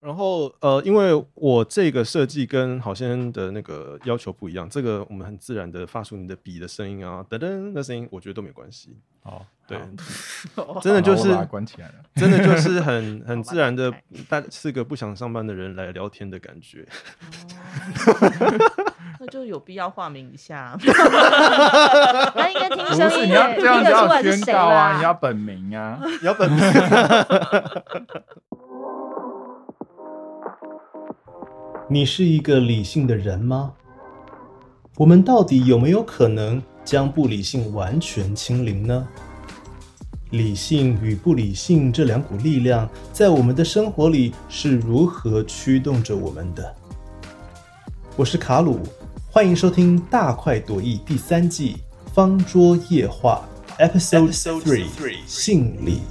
然后呃，因为我这个设计跟好先生的那个要求不一样，这个我们很自然的发出你的笔的声音啊，噔噔的声音，我觉得都没关系。哦，对，真的就是关起来了。真的就是很 很自然的，大四个不想上班的人来聊天的感觉。那就有必要化名一下。那应该听不声是，音你要也这样要宣告啊，你。要本名啊。你要本名。你是一个理性的人吗？我们到底有没有可能将不理性完全清零呢？理性与不理性这两股力量，在我们的生活里是如何驱动着我们的？我是卡鲁，欢迎收听《大快朵颐》第三季《方桌夜话》Episode Three 性理。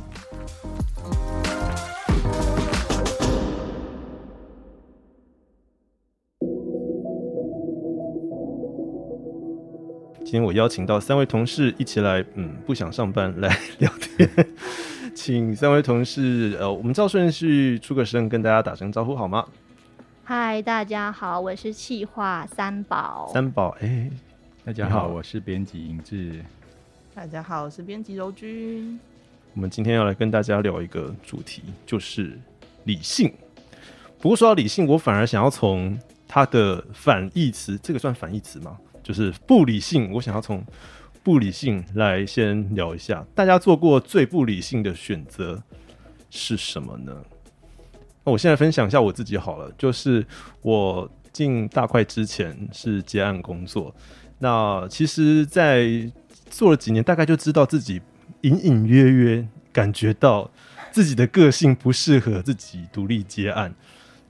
今天我邀请到三位同事一起来，嗯，不想上班来聊天，请三位同事，呃，我们照顺序出个声，跟大家打声招呼好吗？嗨，大家好，我是气化三宝。三宝，哎、大家好好，我是编辑尹志。大家好，我是编辑柔君。我们今天要来跟大家聊一个主题，就是理性。不过说到理性，我反而想要从它的反义词，这个算反义词吗？就是不理性。我想要从不理性来先聊一下，大家做过最不理性的选择是什么呢？那我现在分享一下我自己好了，就是我进大块之前是接案工作，那其实，在做了几年，大概就知道自己隐隐约约感觉到自己的个性不适合自己独立接案。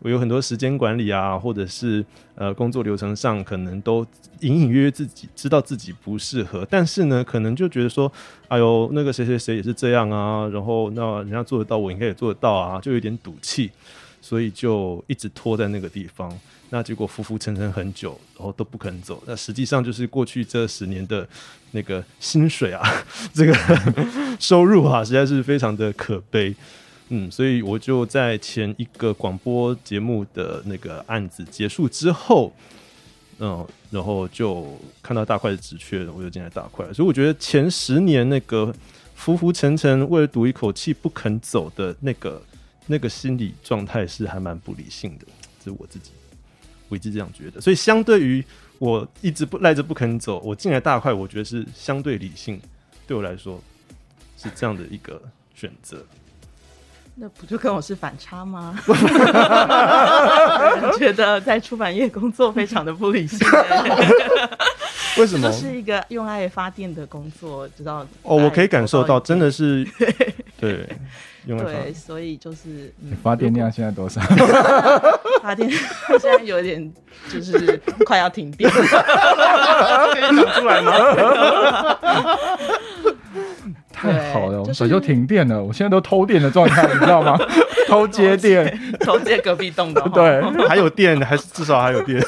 我有很多时间管理啊，或者是呃工作流程上，可能都隐隐约约自己知道自己不适合，但是呢，可能就觉得说，哎呦，那个谁谁谁也是这样啊，然后那人家做得到，我应该也做得到啊，就有点赌气，所以就一直拖在那个地方。那结果浮浮沉沉很久，然后都不肯走。那实际上就是过去这十年的那个薪水啊，这个收入啊，实在是非常的可悲。嗯，所以我就在前一个广播节目的那个案子结束之后，嗯，然后就看到大块的职缺，我就进来大块。所以我觉得前十年那个浮浮沉沉，为了赌一口气不肯走的那个那个心理状态是还蛮不理性的，这是我自己我一直这样觉得。所以相对于我一直不赖着不肯走，我进来大块，我觉得是相对理性，对我来说是这样的一个选择。那不就跟我是反差吗？觉得在出版业工作非常的不理性，为什么这？是一个用爱发电的工作，知道？哦，我可以感受到，真的是对，对，发所以就是、嗯你发电量现在多少？发电现在有点就是快要停电了，可以讲出来吗？太好了，我就是早就停电了，我现在都偷电的状态，你知道吗？偷接电，偷接隔壁栋的，对，还有电，还是至少还有电。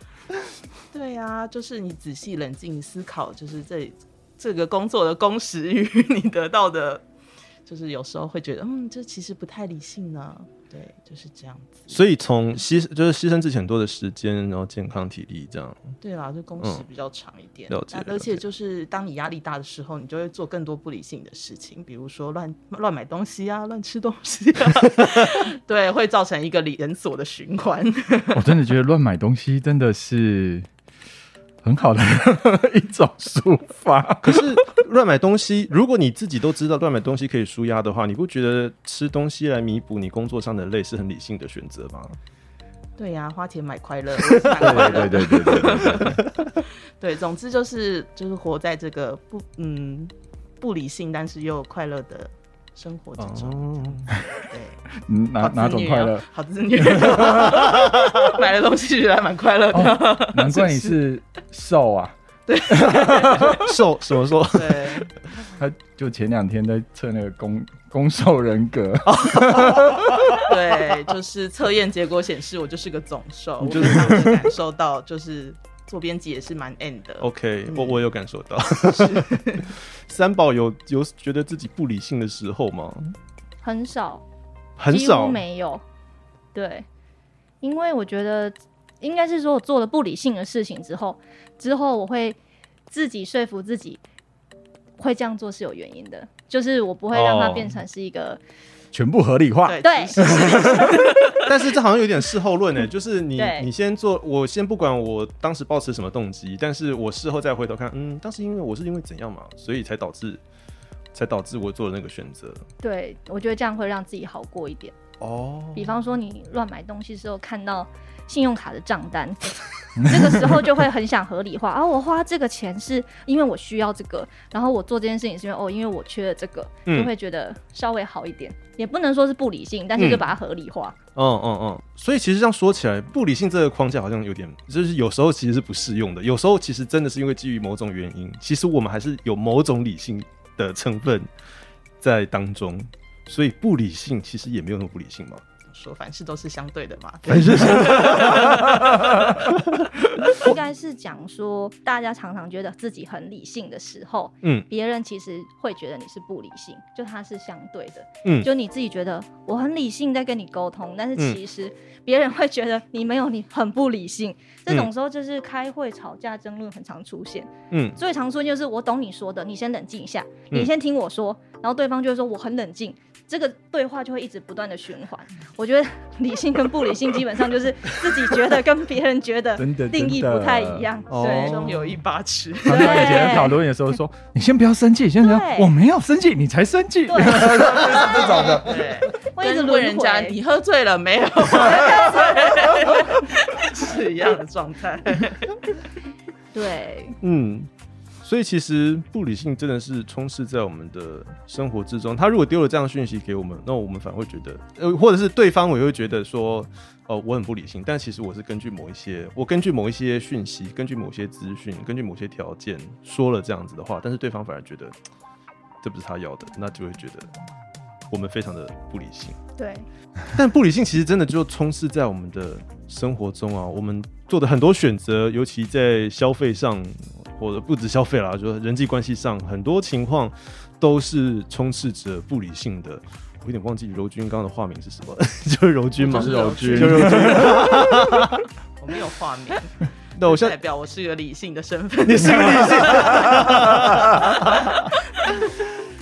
对啊，就是你仔细冷静思考，就是这这个工作的工时与你得到的，就是有时候会觉得，嗯，这其实不太理性呢。对，就是这样子。所以从牺就是牺牲自己很多的时间，然后健康体力这样。对啦，就工时比较长一点，嗯了解了解而且就是当你压力大的时候，你就会做更多不理性的事情，比如说乱乱买东西啊，乱吃东西啊，对，会造成一个连锁的循环。我真的觉得乱买东西真的是很好的 一种抒发。可是乱买东西，如果你自己都知道乱买东西可以舒压的话，你不觉得吃东西来弥补你工作上的累是很理性的选择吗？对呀、花钱买快乐，对对对对对，对，总之就是就是活在这个不嗯不理性，但是又快乐的生活之中。哦，对，嗯哪哪种快乐？好自虐，买了东西觉得还蛮快乐的。哦，难怪你是瘦啊！对瘦什么说？对，他就前两天在测那个攻攻受人格，对，就是测验结果显示我就是个总瘦，我就非常的感受到，就是做编辑也是蛮 end 的。OK，嗯我我有感受到。三宝有有觉得自己不理性的时候吗？很少，几很少乎。没有。对，因为我觉得应该是说我做了不理性的事情之后，之后我会自己说服自己会这样做是有原因的，就是我不会让它哦变成是一个、全部合理化。对对 但是这好像有点事后论呢，就是你你先做，我先不管我当时抱持什么动机，但是我事后再回头看，嗯，当时因为我是因为怎样嘛，所以才导致才导致我做的那个选择。对我觉得这样会让自己好过一点。哦，比方说你乱买东西的时候看到信用卡的账单，这个时候就会很想合理化啊，我花这个钱是因为我需要这个，然后我做这件事情是因为哦，因为我缺了这个，嗯。就会觉得稍微好一点，也不能说是不理性，但是就把它合理化。嗯嗯嗯，所以其实这样说起来，不理性这个框架好像有点，就是有时候其实是不适用的，有时候其实真的是因为基于某种原因，其实我们还是有某种理性的成分在当中，所以不理性其实也没有那么不理性嘛。说凡事都是相对的嘛。凡事 应该是讲说，大家常常觉得自己很理性的时候，嗯别人其实会觉得你是不理性，就它是相对的。嗯就你自己觉得我很理性在跟你沟通，但是嗯其实别人会觉得你没有，你很不理性。这种时候就是开会吵架争论很常出现，嗯最常出现就是我懂你说的，你先冷静一下，嗯你先听我说，然后对方就会说我很冷静。这个对话就会一直不断的循环。我觉得理性跟不理性基本上就是自己觉得跟别人觉得 的定义不太一样。哦对，中有一把尺，常常以前在讨论的时候说：“你先不要生气，先不要，我没有生气，你才生气。”对这种的，对，问人家。你喝醉了没有？是一样的状态。对，嗯，所以其实不理性真的是充斥在我们的生活之中。他如果丢了这样的讯息给我们，那我们反而会觉得，呃，或者是对方我也会觉得说，哦、我很不理性。但其实我是根据某一些，我根据某一些讯息，根据某些资讯，根据某些条件说了这样子的话，但是对方反而觉得这不是他要的，那就会觉得我们非常的不理性。对，但不理性其实真的就充斥在我们的生活中啊，我们做的很多选择，尤其在消费上，或者不止消费啦，就是人际关系上，很多情况都是充斥着不理性的。我有点忘记柔君刚刚的化名是什么，就是柔君吗？就是柔君就是柔君。我没有画面，那我现在代表我是一个理性的身份。你是个理性。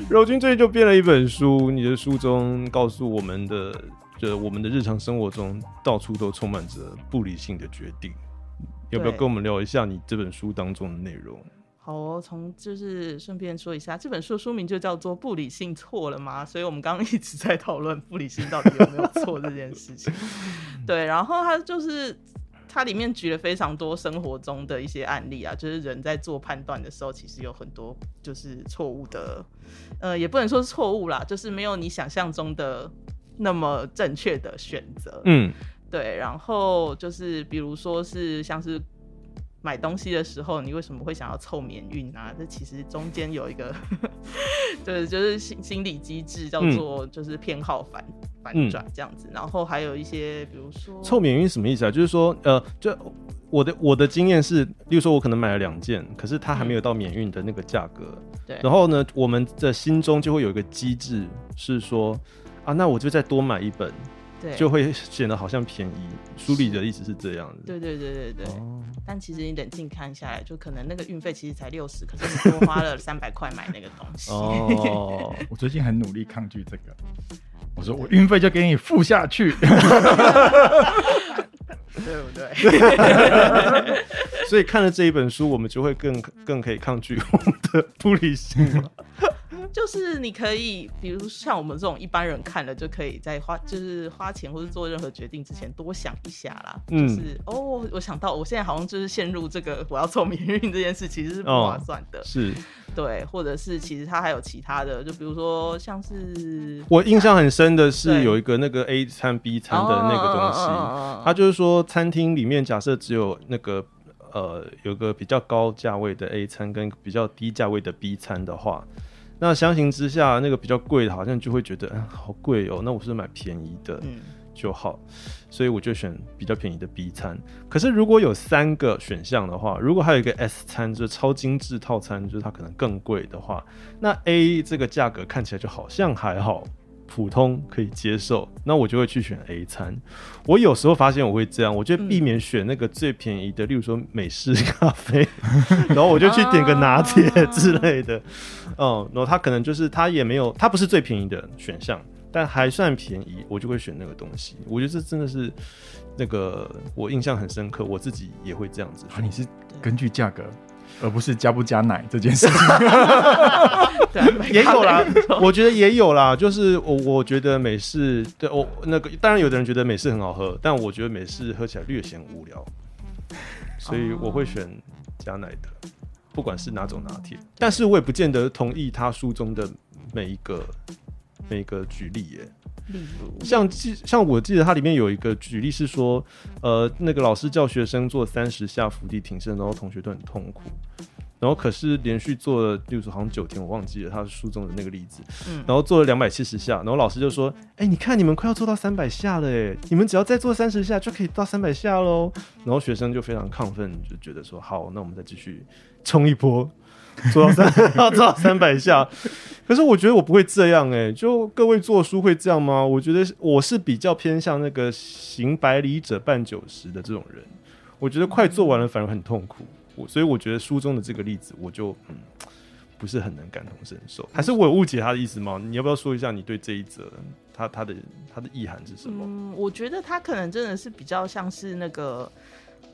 柔君最近就编了一本书，你的书中告诉我们的，就是我们的日常生活中到处都充满着不理性的决定。要不要跟我们聊一下你这本书当中的内容？好哦，从就是顺便说一下，这本书的书名就叫做《不理性错了吗》？所以我们刚刚一直在讨论不理性到底有没有错这件事情。对，然后它就是它里面举了非常多生活中的一些案例啊，就是人在做判断的时候，其实有很多就是错误的，呃，也不能说是错误啦，就是没有你想象中的那么正确的选择。嗯对，然后就是比如说是像是买东西的时候，你为什么会想要凑免运啊？这其实中间有一个，对，就是心心理机制叫做就是偏好反、反转这样子。然后还有一些比如说凑免运什么意思啊？就是说，呃，就我的我的经验是，例如说我可能买了两件，可是它还没有到免运的那个价格，对，然后呢，我们的心中就会有一个机制是说，啊，那我就再多买一本，对就会显得好像便宜。书里的意思是这样子。对对对对对。哦，但其实你冷静看下来，就可能那个运费其实才六十，可是你多花了三百块买那个东西。哦，我最近很努力抗拒这个。我说我运费就给你付下去，对不对？所以看了这一本书，我们就会更更可以抗拒我们的不理性嘛。就是你可以，比如像我们这种一般人看了就可以在花，就是花钱或者做任何决定之前多想一下啦。嗯就是哦，我想到我现在好像就是陷入这个我要做免运这件事，其实是不哦划算的。是对，或者是其实它还有其他的，就比如说像是我印象很深的是有一个那个 A 餐 B 餐的那个东西，哦它就是说餐厅里面假设只有那个呃有个比较高价位的 A 餐跟比较低价位的 B 餐的话，那相形之下，那个比较贵的好像就会觉得，嗯，好贵哦，那我是买便宜的嗯，就好，所以我就选比较便宜的 B 餐。可是如果有三个选项的话，如果还有一个 S 餐，就是超精致套餐，就是它可能更贵的话，那 A 这个价格看起来就好像还好。普通可以接受，那我就会去选 A 餐。我有时候发现我会这样，我就避免选那个最便宜的，例如说美式咖啡，然后我就去点个拿铁之类的。嗯，然后它可能就是它也没有，它不是最便宜的选项，但还算便宜，我就会选那个东西。我觉得这真的是那个我印象很深刻，我自己也会这样子啊，你是根据价格，而不是加不加奶这件事情。对，也有啦，我觉得也有啦，就是我我觉得美式对我那个，当然有的人觉得美式很好喝，但我觉得美式喝起来略显无聊，所以我会选加奶的，不管是哪种拿铁。但是我也不见得同意他书中的每一个每一个举例耶。例如，像记像我记得它里面有一个举例是说，呃，那个老师叫学生做三十下伏地挺身，然后同学都很痛苦，然后可是连续做了，例如说好像九天，我忘记了他书中的那个例子，嗯。然后做了两百七十下，然后老师就说，哎、你看你们快要做到三百下了，哎，你们只要再做三十下就可以到三百下喽，然后学生就非常亢奋，就觉得说，好，那我们再继续冲一波。做到三，要做到三百下，可是我觉得我不会这样哎、就各位做书会这样吗？我觉得我是比较偏向那个行百里者半九十的这种人，我觉得快做完了反而很痛苦，我所以我觉得书中的这个例子，我就嗯不是很能感同身受，还是我有误解他的意思吗？你要不要说一下你对这一则他他的他的意涵是什么？嗯，我觉得他可能真的是比较像是那个，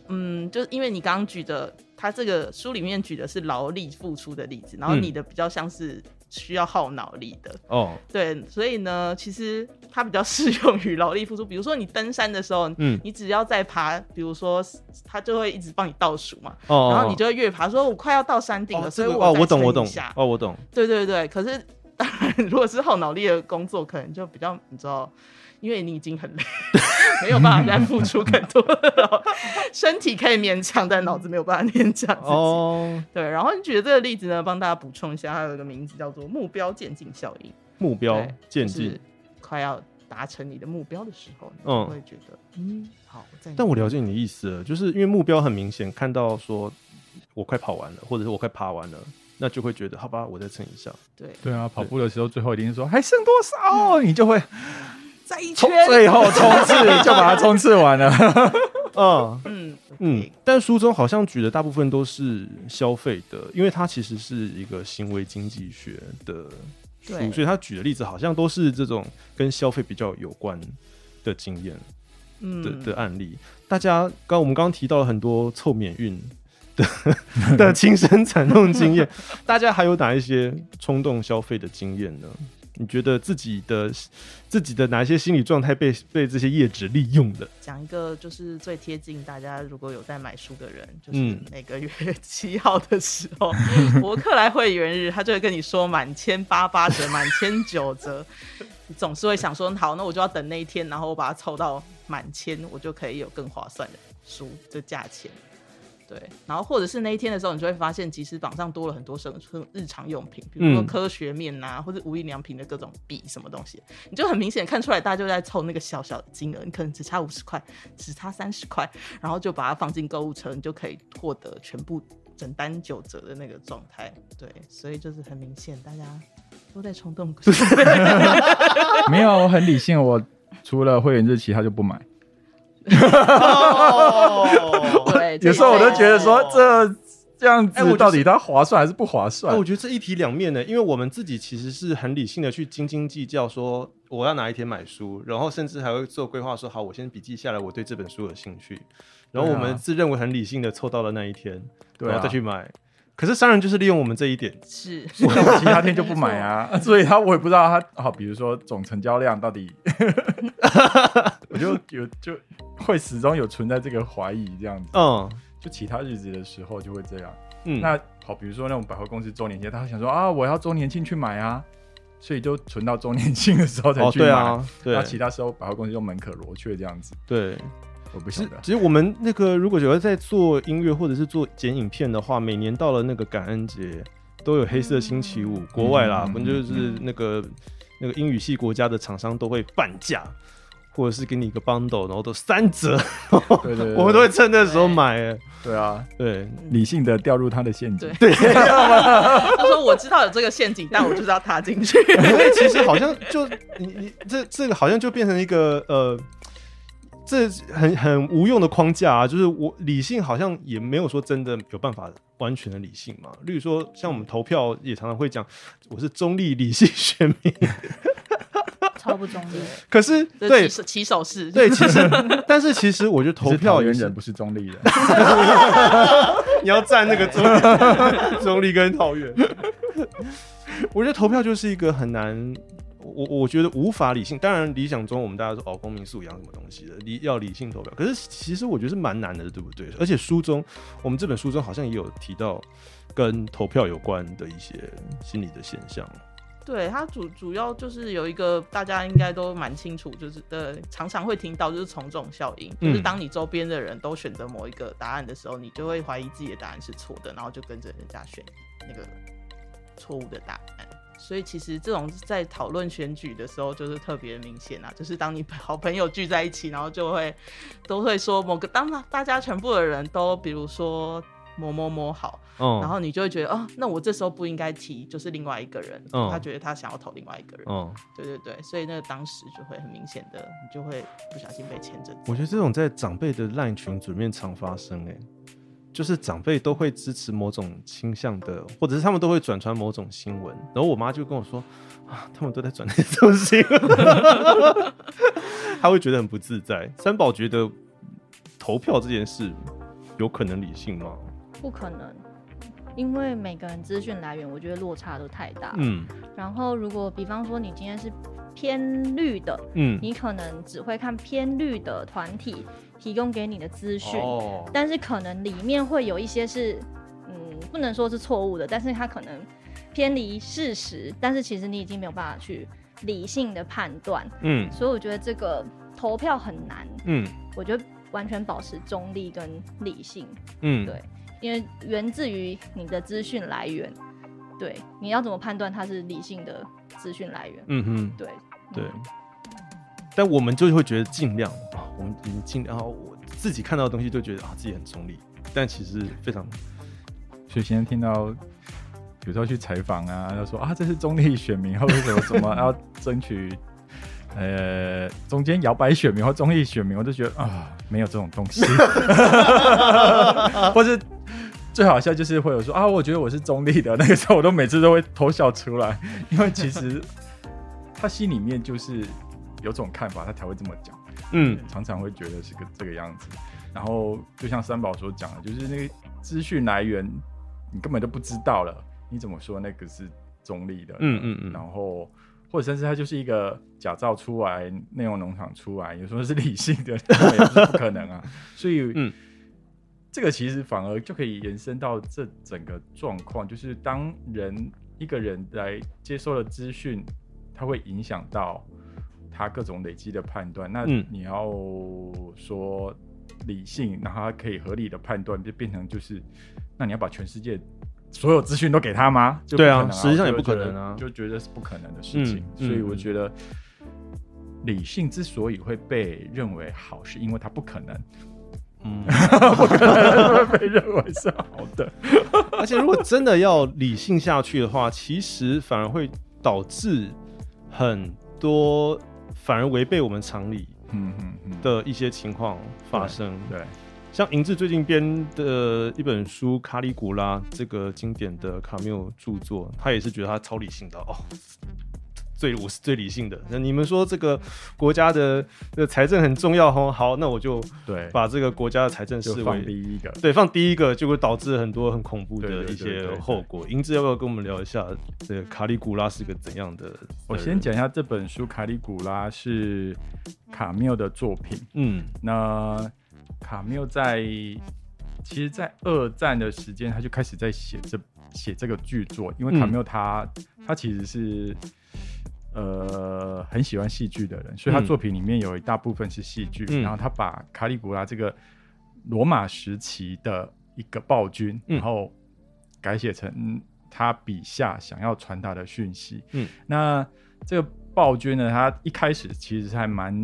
嗯，就是因为你刚刚举的，他这个书里面举的是劳力付出的例子，然后嗯你的比较像是需要耗脑力的，哦，对，所以呢，其实它比较适用于劳力付出。比如说你登山的时候，嗯，你只要在爬，比如说他就会一直帮你倒数嘛，哦，然后你就会越爬，说我快要到山顶了，哦，所以我哦，我懂，我懂一下，哦，我懂，对对对，可是当然，如果是耗脑力的工作，可能就比较你知道，因为你已经很累，没有办法再付出更多了，身体可以勉强，但脑子没有办法勉强自己。哦，对，然后你举的这个例子呢，帮大家补充一下，它有一个名字叫做目标渐进效应。目标对渐进。快要达成你的目标的时候，你嗯就会觉得，嗯，好，我。但我了解你的意思了，就是因为目标很明显，看到说我快跑完了，或者是我快爬完了，那就会觉得好吧，我再撑一下。对，对啊，跑步的时候最后一定是说还剩多少，你就会再一冲圈，最后冲刺 就把它冲刺完了。嗯嗯嗯，但书中好像举的大部分都是消费的，因为它其实是一个行为经济学的书，所以他举的例子好像都是这种跟消费比较有关的经验的嗯的案例。大家刚我们刚刚提到了很多凑免运的 的亲身惨痛经验，大家还有哪一些冲动消费的经验呢？你觉得自己的自己的哪些心理状态被被这些业纸利用了？讲一个就是最贴近大家如果有在买书的人，就是嗯每个月七号的时候，博客来会员日，他就会跟你说满千八八折，满千九折。你总是会想说，好，那我就要等那一天，然后我把它凑到满千，我就可以有更划算的书的价钱。对，然后或者是那一天的时候，你就会发现，其实榜上多了很多生生日常用品，比如说嗯科学面呐、或者无印良品的各种笔什么东西，你就很明显看出来，大家就在凑那个小小的金额，你可能只差五十块，只差三十块，然后就把它放进购物车，你就可以获得全部整单九折的那个状态。对，所以就是很明显，大家都在冲动。没有，我很理性，我除了会员日期他就不买。哦，对，有时候我都觉得说这这这样子到底它划算还是不划哎，算我？觉得这一体两面呢，因为我们自己其实是很理性的去斤斤计较，说我要哪一天买书，然后甚至还会做规划，说好，我先笔记下来，我对这本书有兴趣，然后我们自认为很理性的凑到了那一天，啊然后再去买。可是商人就是利用我们这一点，是。但我其他天就不买啊，所以他我也不知道他好，比如说总成交量到底，我就有就会始终有存在这个怀疑这样子。嗯。就其他日子的时候就会这样。嗯，那好，比如说那种百货公司周年庆，他会想说啊，我要周年庆去买啊，所以就存到周年庆的时候才哦去买。对啊，对。那其他时候百货公司就门可罗雀这样子。对，我不晓得。其实我们那个如果有在做音乐或者是做剪影片的话，每年到了那个感恩节都有黑色星期五，国外啦，嗯可能就是那个那个英语系国家的厂商都会半价。或者是给你一个 bundle，然后都三折，对对对 我们都会趁那时候买。哎对啊，对，理性的掉入他的陷阱。对，他说我知道有这个陷阱，但我就是要踏进去。所以其实好像就你你这这个好像就变成一个呃，这很很无用的框架啊。就是我理性好像也没有说真的有办法完全的理性嘛。例如说，像我们投票也常常会讲我是中立理性选民，超不中立。可是这对起手起手式，对，其实但是其实我觉得投票也是桃园人，不是中立人。你要站那个中立中立跟桃园。我觉得投票就是一个很难，我我觉得无法理性。当然，理想中我们大家说哦，公民素养什么东西的，理要理性投票。可是其实我觉得是蛮难的，对不对？而且书中，我们这本书中好像也有提到跟投票有关的一些心理的现象。对它主主要就是有一个大家应该都蛮清楚，就是呃常常会听到就是从众效应，嗯就是当你周边的人都选择某一个答案的时候，你就会怀疑自己的答案是错的，然后就跟着人家选那个错误的答案。所以其实这种在讨论选举的时候，就是特别明显啊，就是当你好朋友聚在一起，然后就会都会说某个，当大家全部的人都比如说某某某好，嗯，然后你就会觉得，哦，那我这时候不应该提，就是另外一个人，嗯。他觉得他想要投另外一个人，嗯，对对对，所以那个当时就会很明显的，你就会不小心被牵着走。我觉得这种在长辈的烂群组里面常发生、欸，就是长辈都会支持某种倾向的，或者是他们都会转传某种新闻，然后我妈就跟我说啊，他们都在转那种新闻，他会觉得很不自在。三宝觉得投票这件事有可能理性吗？不可能，因为每个人资讯来源，我觉得落差都太大。嗯然后，如果比方说你今天是偏绿的，嗯，你可能只会看偏绿的团体提供给你的资讯，哦，但是可能里面会有一些是，嗯，不能说是错误的，但是它可能偏离事实，但是其实你已经没有办法去理性的判断，嗯。所以我觉得这个投票很难，嗯。我觉得完全保持中立跟理性，嗯，对因为源自于你的资讯来源，对，你要怎么判断它是理性的资讯来源？嗯哼。对对。嗯，但我们就会觉得尽量啊，我们已经尽量，然后我自己看到的东西就觉得啊自己很中立，但其实非常所以现在听到，比如说去采访啊，他说啊这是中立选民，或者什么什么要争取。呃，中间摇摆选民或中立选民，我就觉得啊，没有这种东西，或是最好笑就是会有说啊，我觉得我是中立的，那个时候我都每次都会偷笑出来，因为其实他心里面就是有种看法，他才会这么讲。嗯常常会觉得是个这个样子。然后就像三宝所讲的，就是那个资讯来源你根本就不知道了，你怎么说那个是中立的？嗯嗯嗯然后或者甚至它就是一个假造出来、内容农场出来，有时候是理性的，那也不是不可能啊。所以，嗯，这个其实反而就可以延伸到这整个状况，就是当人一个人来接收了资讯，它会影响到他各种累积的判断。那嗯你要说理性，然后他可以合理的判断，就变成就是，那你要把全世界所有资讯都给他吗？就不对啊实际上也不可能啊就觉得是不可能的事情。嗯所以嗯我觉得。理性之所以会被认为好，是因为它不可能，嗯，不可能会被认为是好的。而且如果真的要理性下去的话，其实反而会导致很多反而违背我们常理嗯嗯嗯，的一些情况发生。对，像银志最近编的一本书《卡里古拉》这个经典的卡缪著作，他也是觉得他超理性的哦。最我是最理性的。那你们说这个国家的的财政很重要哦，好，那我就对，把这个国家的财政视为第一个。对放第一个，就会导致很多很恐怖的一些后果。英志要不要跟我们聊一下这个卡里古拉是个怎样的？我先，讲一下这本书《卡里古拉》是卡缪的作品。嗯那卡缪在其实，在二战的时间，他就开始在写这写这个剧作，因为卡嗯缪他、他其实是呃很喜欢戏剧的人，所以他嗯作品里面有一大部分是戏剧，嗯。然后他把卡利古拉这个罗马时期的一个暴君，嗯。然后改写成他笔下想要传达的讯息。嗯，那这个暴君呢，他一开始其实还蛮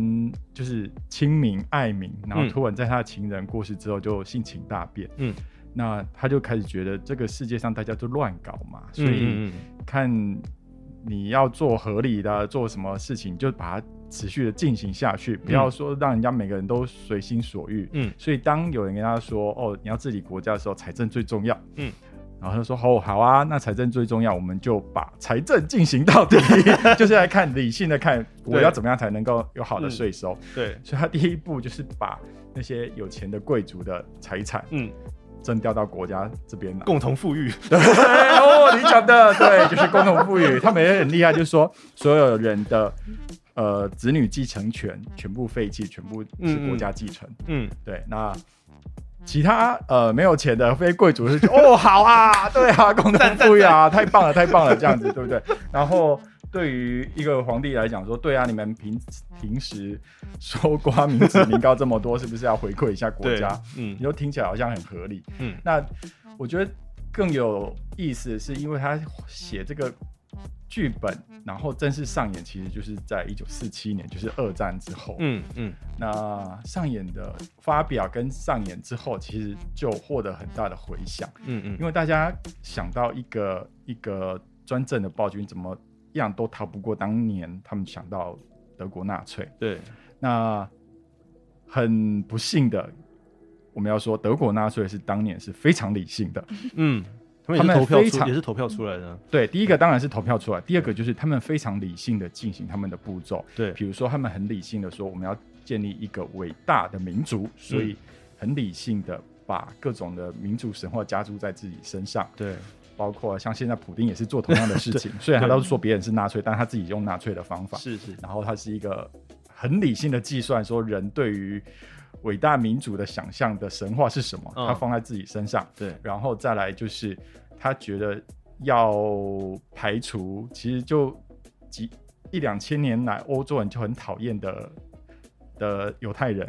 就是亲民爱民，然后嗯突然在他的情人过世之后就性情大变。嗯，那他就开始觉得这个世界上大家都乱搞嘛，所以看你要做合理的，做什么事情就把它持续的进行下去，不要说让人家每个人都随心所欲。嗯。所以当有人跟他说：“哦，你要治理国家的时候，财政最重要。”嗯，然后他说：“哦，好啊，那财政最重要，我们就把财政进行到底，就是来看理性的看我要怎么样才能够有好的税收。对，所以他第一步就是把那些有钱的贵族的财产嗯，征调到国家这边来。共同富裕，对哦，你讲的对，就是共同富裕。他们也很厉害，就是说所有人的呃子女继承权全部废弃，全部是国家继承。嗯，对，那其他呃没有钱的非贵族是哦好啊，对啊，共同富裕啊，太棒了，太棒了，这样子对不对？然后。对于一个皇帝来讲，说对啊，你们平平时收刮民脂民膏这么多，是不是要回馈一下国家？，嗯你都听起来好像很合理。嗯那我觉得更有意思的是，因为他写这个剧本，然后正式上演，其实就是在一九四七年，就是二战之后。嗯嗯那上演的发表跟上演之后，其实就获得很大的回响，嗯嗯，因为大家想到一个一个专政的暴君，怎么样都逃不过当年他们想到德国纳粹。对，那很不幸的，我们要说德国纳粹是当年是非常理性的。嗯，他们投票出，也是投票出来的，对，第一个当然是投票出来，第二个就是他们非常理性的进行他们的步骤。对，比如说，他们很理性的说，我们要建立一个伟大的民族，所以很理性的把各种的民族神话加注在自己身上，对，包括像现在普丁也是做同样的事情，虽然他都说别人是纳粹，但他自己用纳粹的方法。是是，然后他是一个很理性的计算，说人对于伟大民主的想象的神话是什么，嗯他放在自己身上。对，然后再来就是他觉得要排除，其实就几一两千年来欧洲人就很讨厌的的犹太人。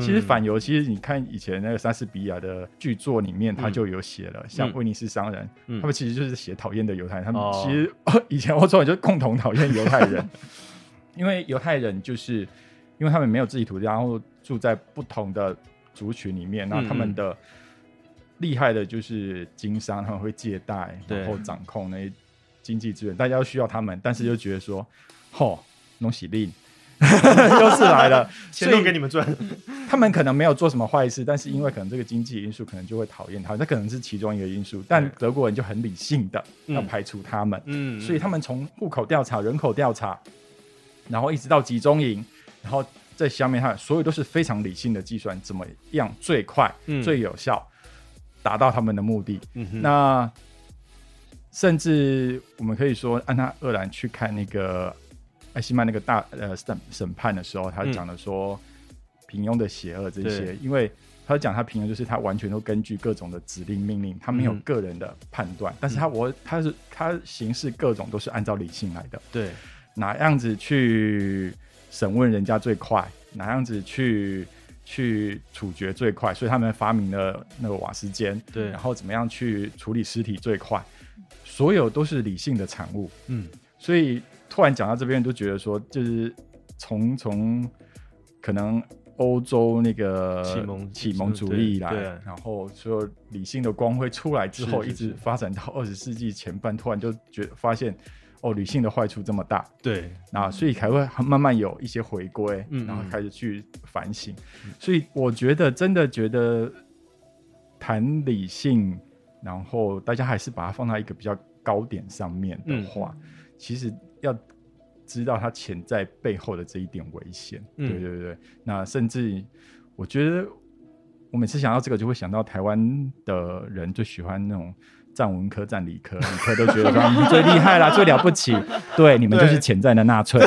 其实反犹，其实你看以前那个莎士比亚的剧作里面，他就有写了，像威尼斯商人，嗯。他们其实就是写讨厌的犹太人。他们哦其实、以前欧洲人就共同讨厌犹太人，因为犹太人就是因为他们没有自己土地，然后住在不同的族群里面，然后他们的厉害的就是经商，他们会借贷，然后掌控那些经济资源，大家都需要他们，但是又觉得说，吼，弄喜令。又是来了，钱都给你们赚，他们可能没有做什么坏事，但是因为可能这个经济因素，可能就会讨厌他，这可能是其中一个因素。但德国人就很理性的嗯。要排除他们，嗯，所以他们从户口调查、人口调查，然后一直到集中营，然后在下面，他所有都是非常理性的计算，怎么样最快、嗯。最有效达到他们的目的。那甚至我们可以说，按他二兰去看那个艾希曼那个大呃审审判的时候，他嗯。讲的说平庸的邪恶这些，对。因为他讲他平庸就是他完全都根据各种的指令命令，他没有嗯个人的判断，但是他我他是他行事各种都是按照理性来的，对，哪样子去审问人家最快，哪样子去去处决最快，所以他们发明了那个瓦斯间，对。然后怎么样去处理尸体最快，所有都是理性的产物。嗯。所以突然讲到这边，都觉得说，就是从从可能欧洲那个启蒙启蒙主义以来，然后所有理性的光辉出来之后，一直发展到 二十世纪前半，突然就觉得发现哦，理性的坏处这么大，对，那所以才会慢慢有一些回归，嗯然后开始去反省。所以我觉得真的觉得谈理性，然后大家还是把它放在一个比较高点上面的话，其实要知道它潜在背后的这一点危险。嗯对对对，那甚至我觉得我每次想到这个，就会想到台湾的人最喜欢那种。占文科、占理科，理科都觉得说你们最厉害啦，最了不起。对，你们就是潜在的纳粹。理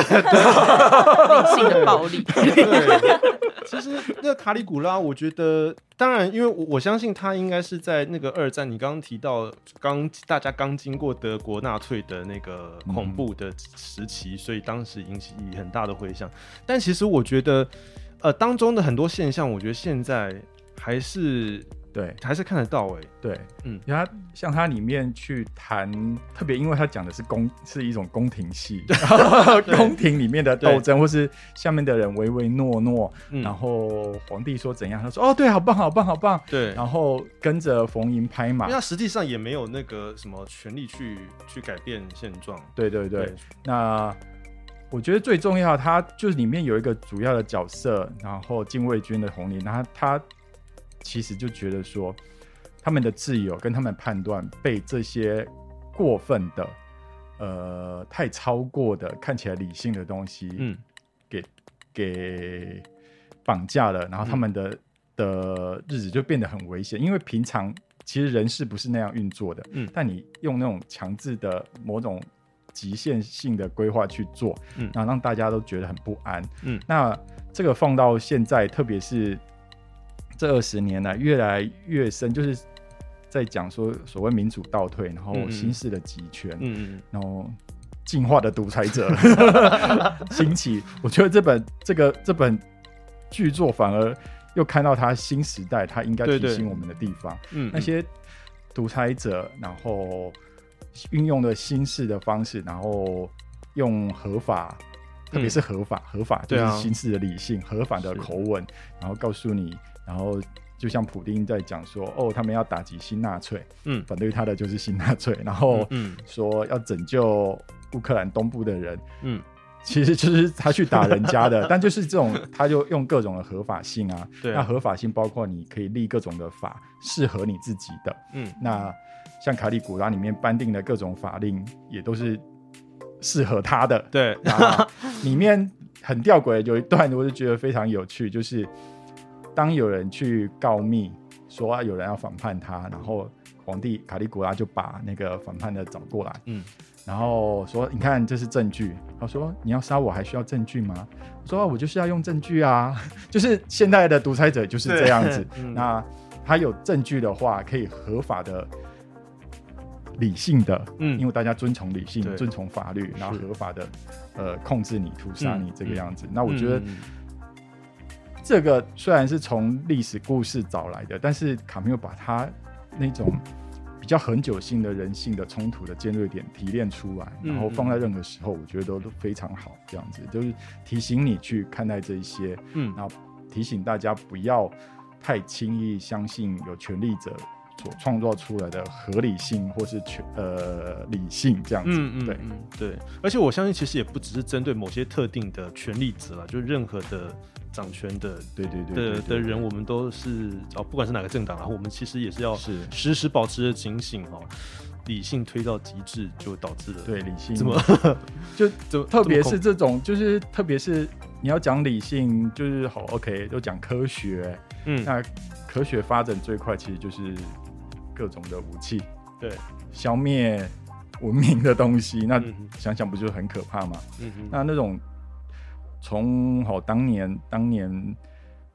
性的暴力。其实那个卡里古拉，我觉得，当然，因为我我相信他应该是在那个二战，你刚刚提到刚大家刚经过德国纳粹的那个恐怖的时期，所以当时引起很大的回响。但其实我觉得，呃，当中的很多现象，我觉得现在还是对。还是看得到哎、对，嗯。嗯，他像他里面去谈，特别因为他讲的是宫是一种宫廷戏，宫廷里面的斗争，或是下面的人唯唯诺诺，嗯。然后皇帝说怎样，他说哦对，好棒好棒好棒，对，然后跟着逢迎拍马。因为，他实际上也没有那个什么权利去去改变现状。对对对，那我觉得最重要，他就是里面有一个主要的角色，然后禁卫军的红林，他他其实就觉得说，他们的自由跟他们判断被这些过分的、呃太超过的、看起来理性的东西，嗯，给给绑架了，然后他们的、的日子就变得很危险，因为平常其实人事不是那样运作的，嗯。但你用那种强制的某种极限性的规划去做，嗯。然后让大家都觉得很不安，嗯。那这个放到现在，特别是这二十年来越来越深，就是在讲说所谓民主倒退，然后新式的集权，嗯嗯然后进化的独裁者 兴起。我觉得这本这个这本剧作反而又看到他新时代，他应该提醒我们的地方。嗯，那些独裁者，然后运用的新式的方式，然后用合法。特别是合法，合法就是新式的理性，合法的口吻，然后告诉你，然后就像普丁在讲说，哦，他们要打击新纳粹，嗯。反对他的就是新纳粹，然后嗯说要拯救乌克兰东部的人，嗯。其实就是他去打人家的，但就是这种，他就用各种的合法性啊，对。啊那合法性包括你可以立各种的法，适合你自己的。嗯。那像卡利古拉里面颁定的各种法令，也都是适合他的。对，那里面很吊诡，有一段我就觉得非常有趣，就是当有人去告密说、啊、有人要反叛他，然后皇帝卡利古拉就把那个反叛的找过来，嗯然后说：“你看，这是证据。”他说：“你要杀我还需要证据吗？”我说：“啊我就是要用证据啊！就是现代的独裁者就是这样子。嗯那他有证据的话，可以合法的、理性的，嗯因为大家遵从理性、遵从法律，然后合法的呃控制你、屠杀你嗯这个样子。那我觉得嗯这个虽然是从历史故事找来的，但是卡缪把他那种比较恒久性的人性的冲突的尖锐点提炼出来，嗯然后放在任何时候，我觉得都都非常好。这样子就是提醒你去看待这一些，嗯然后提醒大家不要太轻易相信有权力者所创造出来的合理性或是权呃理性这样子。对，嗯嗯嗯对，而且我相信其实也不只是针对某些特定的权利者了，就是任何的掌权的对对对的的人，我们都是哦，不管是哪个政党啊，我们其实也是要是时时保持着警醒哦。理性推到极致，就导致了对理性 怎么 就怎么特别是这种，就是特别是你要讲理性，就是好 OK，都讲科学。嗯那科学发展最快，其实就是各种的武器，对，消灭文明的东西。那想想不就很可怕吗？嗯哼那那种从好当年当年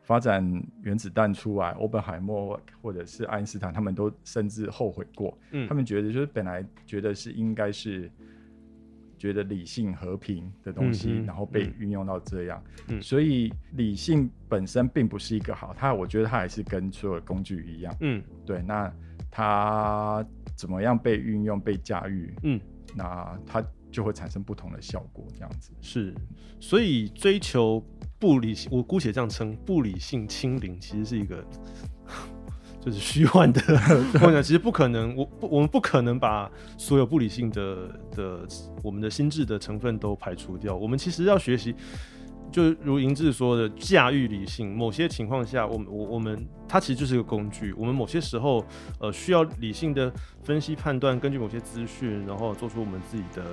发展原子弹出来，欧本海默或者是爱因斯坦，他们都甚至后悔过。嗯。他们觉得就是本来觉得是应该是觉得理性和平的东西，嗯然后被嗯运用到这样，嗯。所以理性本身并不是一个好，它我觉得它还是跟所有工具一样，嗯。对，那它怎么样被运用、被驾驭，嗯。那它就会产生不同的效果，这样子。是，所以追求不理性，我姑且这样称，不理性清零，其实是一个 就是虚幻的 梦想。其实不可能，我不我们不可能把所有不理性的的我们的心智的成分都排除掉。我们其实要学习。就如银志说的，驾驭理性，某些情况下，我们我我们它其实就是一个工具。我们某些时候，呃，需要理性的分析判断，根据某些资讯，然后做出我们自己的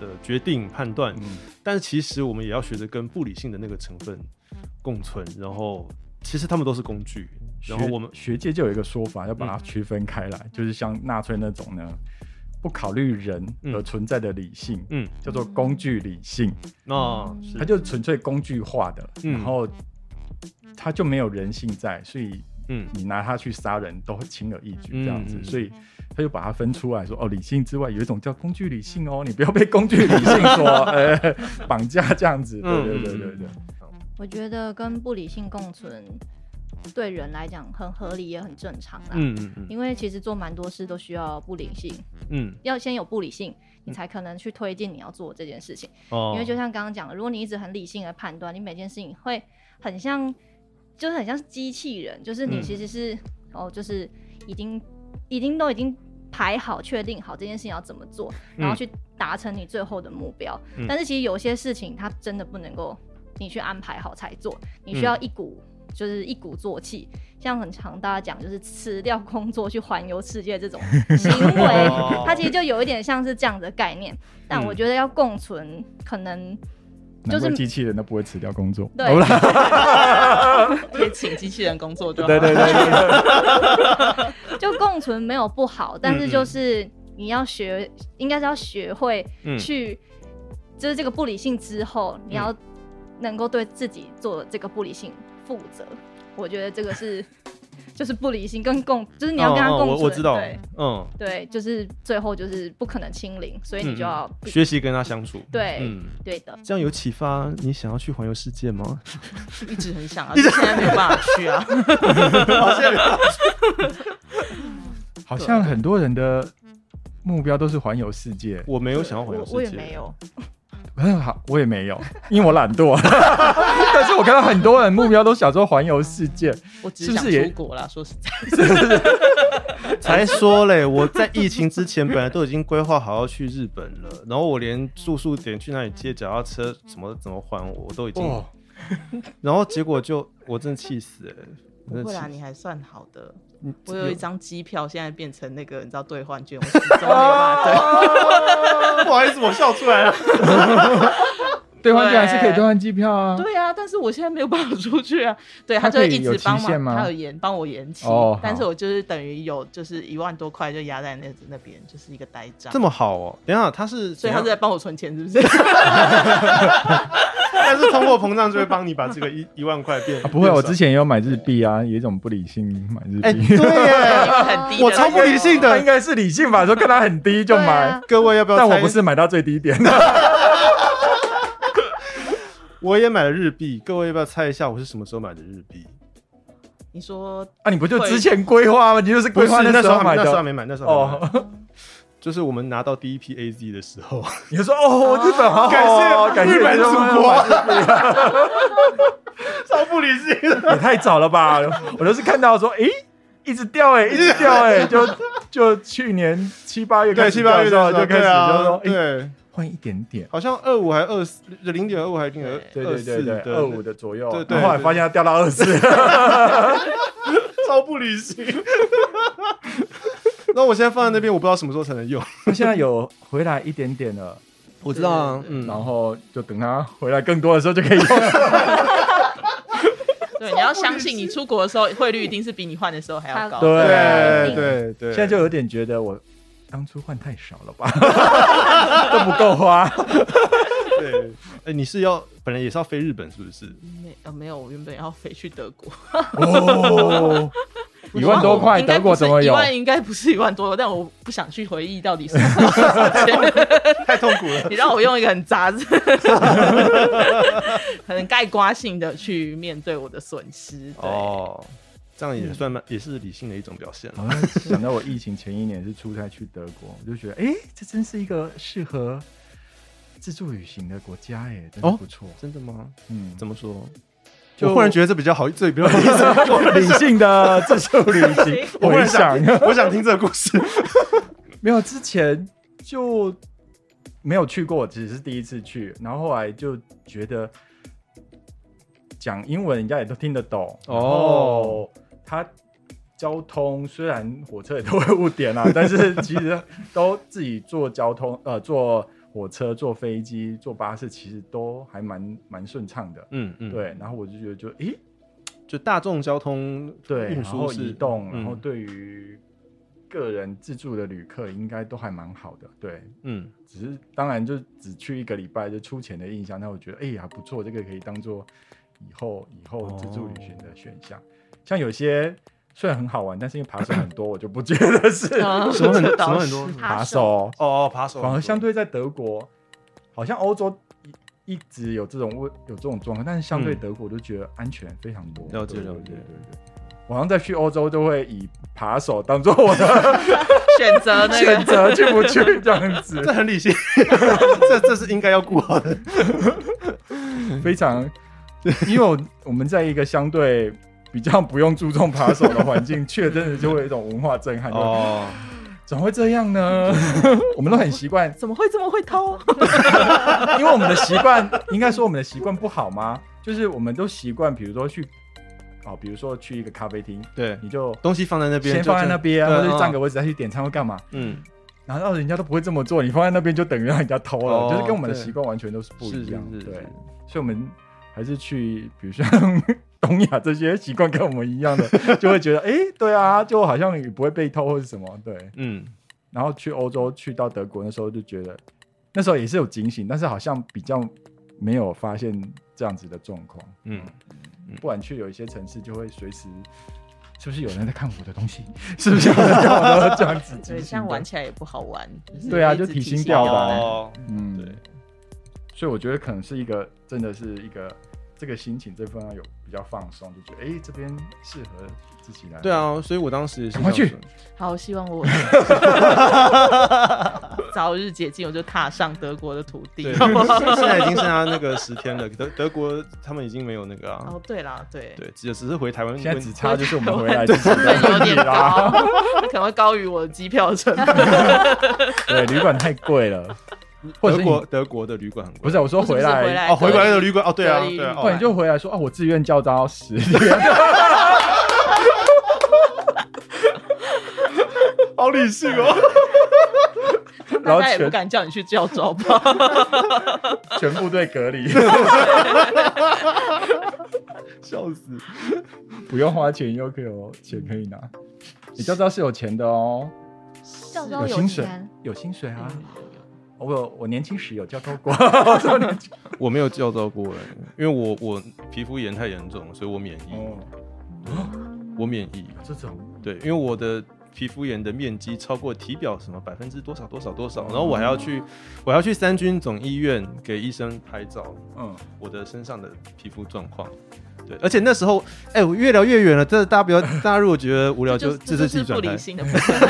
的决定判断。嗯，但是其实我们也要学着跟不理性的那个成分共存，然后其实他们都是工具，然后我们学界就有一个说法，要把它嗯区分开来，就是像纳粹那种呢，不考虑人嗯。而存在的理性，嗯。叫做工具理性，哦是。它就纯粹工具化的，嗯。然后它就没有人性在，所以嗯。你拿它去杀人都会轻而易举这样子，嗯。所以他就把它分出来说，哦，理性之外有一种叫工具理性哦，你不要被工具理性所呃绑架这样子，对嗯对对对。对，我觉得跟不理性共存，对人来讲很合理也很正常啦。嗯嗯嗯因为其实做蛮多事都需要不理性，嗯，要先有不理性，你才可能去推进你要做这件事情。哦，因为就像刚刚讲的，如果你一直很理性的判断，你每件事情会很像，就是很像是机器人，就是你嗯其实是、哦，就是已经已经都已经排好、确定好这件事情要怎么做，然后嗯去达成你最后的目标。嗯但是其实有些事情它真的不能够你去安排好才做，你需要嗯一股。就是一鼓作气，像很常大家讲，就是辞掉工作去环游世界这种 行为，哦它其实就有一点像是这样的概念。但嗯我觉得要共存，可能就是机器人都不会辞掉工作，对可以 请机器人工作就好。对对对对对，就共存没有不好，但是嗯就是你要学，应该是要学会嗯去，就是这个不理性之后，你要能够对自己做这个不理性负责。我觉得这个是，就是不理性跟共，就是你要跟他哦哦共存。我我知道对，嗯，对，就是最后就是不可能清零，所以你就要、嗯学习跟他相处，对、嗯，对的。这样有启发你想要去环游世界吗？一直很想啊，就 现在没有办法去啊。好像很多人的目标都是环游世界，我没有想要环游世界，我也没有，很好，我也没有，因为我懒惰。但是我看到很多人目标都想说环游世界，我只想是不是也出国啦，说实在，才说嘞，我在疫情之前本来都已经规划好要去日本了，然后我连住宿点去哪里借脚踏车什么怎么还我我都已经，哦，然后结果就我真的气死哎、我不会啦，你还算好的。嗯我有一张机票，现在变成那个你知道兑换券，我始终没有办法兑。不好意思，我笑出来了。兑换券还是可以兑换机票啊。对啊，但是我现在没有办法出去啊。对，他就一直帮忙，他有延帮我延期哦但是我就是等于有就是一万多块就压在那那边，就是一个呆账。这么好哦、等一下他是，所以他是在帮我存钱，是不是？但是通货膨胀就会帮你把这个一 一万块变、啊不会，我之前也有买日币啊，有一种不理性买日哎、币。对耶，因为很低，我超不理性的他应。该是理性吧？说看它很低就对买啊，各位要不要？但我不是，买到最低点的。我也买了日币。各位要不要猜一下我是什么时候买的日币？你说啊，你不就之前规划吗？你就是规划那时候买时候还那时候。没买，那时候。哦，就是我们拿到第一批 AZ 的时候，你就说哦，日本好好哦，感谢日本祖国买日币超不理性的。也太早了吧？我就是看到说，诶，一直掉哎，一直掉哎，就就去年七八月开对，始七八月的时候就开始就说，诶，对，换一点点。好像二五还二四，零点二五还零点对二四对对对，的二五的左右，对对后来发现它掉到二四，超不理性。那我现在放在那边，我不知道什么时候才能用。现在有回来一点点了，我知道啊，嗯，然后就等它回来更多的时候就可以用了。对，你要相信你出国的时候汇率一定是比你换的时候还要高。对对对对，现在就有点觉得我当初换太少了吧，都不够花。对。哎，你是要本来也是要飞日本，是不是？没呃没有，我原本要飞去德国，哦，一万多块，德国怎么有？一万应该不是一万多，但我不想去回忆到底是多少钱。太痛苦了。你让我用一个很杂志、很概括性的去面对我的损失。哦，这样也算蛮也是理性的一种表现想到我疫情前一年是出差去德国，我就觉得，哎、这真是一个适合自助旅行的国家，耶，真不错。真的吗？嗯，怎么说？就我忽然觉得这比较好，这比较有意思。理性的自助旅行，我想，我想听这个故事。没有之前就没有去过，只是第一次去，然后后来就觉得讲英文人家也都听得懂哦。他交通虽然火车也都会误点啊，但是其实都自己坐交通，呃，坐火车、坐飞机、坐巴士，其实都还蛮蛮顺畅的。嗯嗯，对，然后我就觉得就，诶，就大众交通对，运然后输是移动，然后嗯对于个人自助的旅客应该都还蛮好的。对，嗯只是当然就只去一个礼拜就出钱的印象，那我觉得哎呀不错，这个可以当做以后以后自助旅行的选项。像有些虽然很好玩，但是因为扒手很多，我就不觉得是 啊什么很多什么很多扒手。哦哦，扒手反而相对在德国，好像欧洲一一直有这种问有这种状况，但是相对嗯德国，我就觉得安全非常多。了解了解对对对对对。我好像在去欧洲都会以扒手当做我的 选择那选个择去不去这样子，这很理性，这这是应该要顾好的。非常，因为我我们在一个相对比较不用注重扒手的环境，去真的就会有一种文化震撼。哦，哦，怎么会这样呢？我们都很习惯，怎么会这么会偷？因为我们的习惯，应该说我们的习惯不好吗？就是我们都习惯，比如说去，哦，比如说去一个咖啡厅，对，你就东西放在那边，先放在那边，对或者是占嗯个位置再去点餐或干嘛。嗯，然后人家都不会这么做，你放在那边就等于让人家偷了，哦就是跟我们的习惯完全都是不一样。对所以我们还是去，比如像东亚这些习惯跟我们一样的，就会觉得，哎、对啊，就好像也不会被偷或是什么，对。嗯，然后去欧洲，去到德国那时候就觉得，那时候也是有警醒，但是好像比较没有发现这样子的状况。嗯，不管去有一些城市，就会随时。是不是有人在看我的东西？是不是有人在看我的这样子？对，这样玩起来也不好玩。对啊就提心吊胆哦，嗯，对。所以我觉得可能是一个，真的是一个这个心情这份要有比较放松，就觉得哎、诶这边适合自己来。对，啊，所以我当时也是赶快去好，希望我 早日解禁，我就踏上德国的土地 现在已经剩下那个十天了，德德国他们已经没有那个啊，哦，对啦，对，对，只只是回台湾问，现在只差就是我们回来之成前的本有点啦。高，可能会高于我的机票成本。对，旅馆太贵了，或者国德国的旅馆很贵，不是我说回来，不是回来。哦，回来的旅馆哦，对啊，对啊，不然就回来说啊，我自愿教招十年，好理性哦，然 后大家也不全敢叫你去教招吧？全部队隔离，笑死，不用花钱又可以有钱可以拿。你教招是有钱的哦，教招有有薪水，有薪水啊。嗯我有我年轻时有焦躁过 我没有焦躁过哎，因为我我皮肤炎太严重了，所以我免疫，哦，我免疫，这种对，因为我的皮肤炎的面积超过体表什么百分之多少多少多少，然后我还要去我还要去三军总医院给医生拍照，嗯，我的身上的皮肤状况。对，而且那时候，哎、我越聊越远了。这大家不要，大家如果觉得无聊，就这自自己转台是不理。性的部分。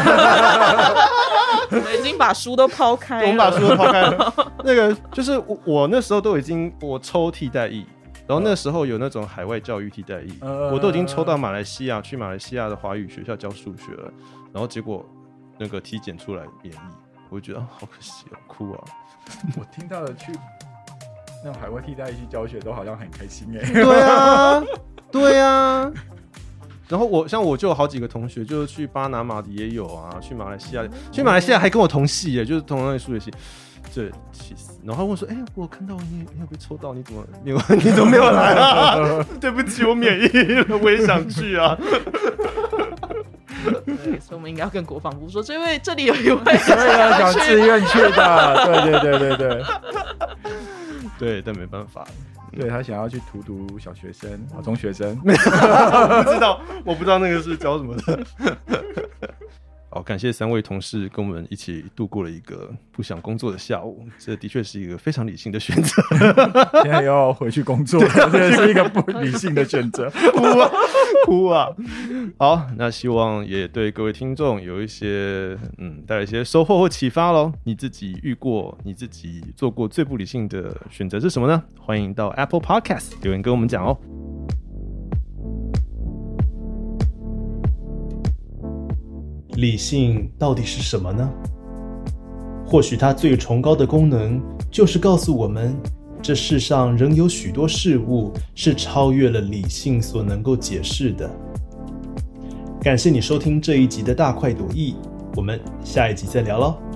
我 们已经把书都抛开了，我们把书都抛开了。那个就是我，我那时候都已经我抽替代役，然后那时候有那种海外教育替代役，呃我都已经抽到马来西亚去马来西亚的华语学校教数学了，然后结果那个体检出来免疫，我就觉得、啊、好可惜哦，哭啊！我听到了去那种海外替代役去教学都好像很开心哎。对啊，对啊。然后我像我就有好几个同学，就是去巴拿马的也有啊，去马来西亚，去马来西亚还跟我同系耶，就是同样的数学系，这气死。然后问我说：“哎、我看到你，你有被抽到，你怎么没有？你怎么没有来啊？” 对不起，我免疫了，我也想去啊。对，所以我们应该要跟国防部说，这位这里有一位所以要想自愿去的，对对对对对，对，但没办法，对他想要去荼毒小学生、啊中学生，我不知道，我不知道那个是教什么的。好，感谢三位同事跟我们一起度过了一个不想工作的下午，这的确是一个非常理性的选择。现在又要回去工作了，这是一个不理性的选择。哭啊，哭啊！好，那希望也对各位听众有一些嗯带来一些收获或启发喽。你自己遇过，你自己做过最不理性的选择是什么呢？欢迎到 Apple Podcast 留言跟我们讲哦。理性到底是什么呢？或许它最崇高的功能就是告诉我们，这世上仍有许多事物是超越了理性所能够解释的。感谢你收听这一集的大快朵颐，我们下一集再聊喽。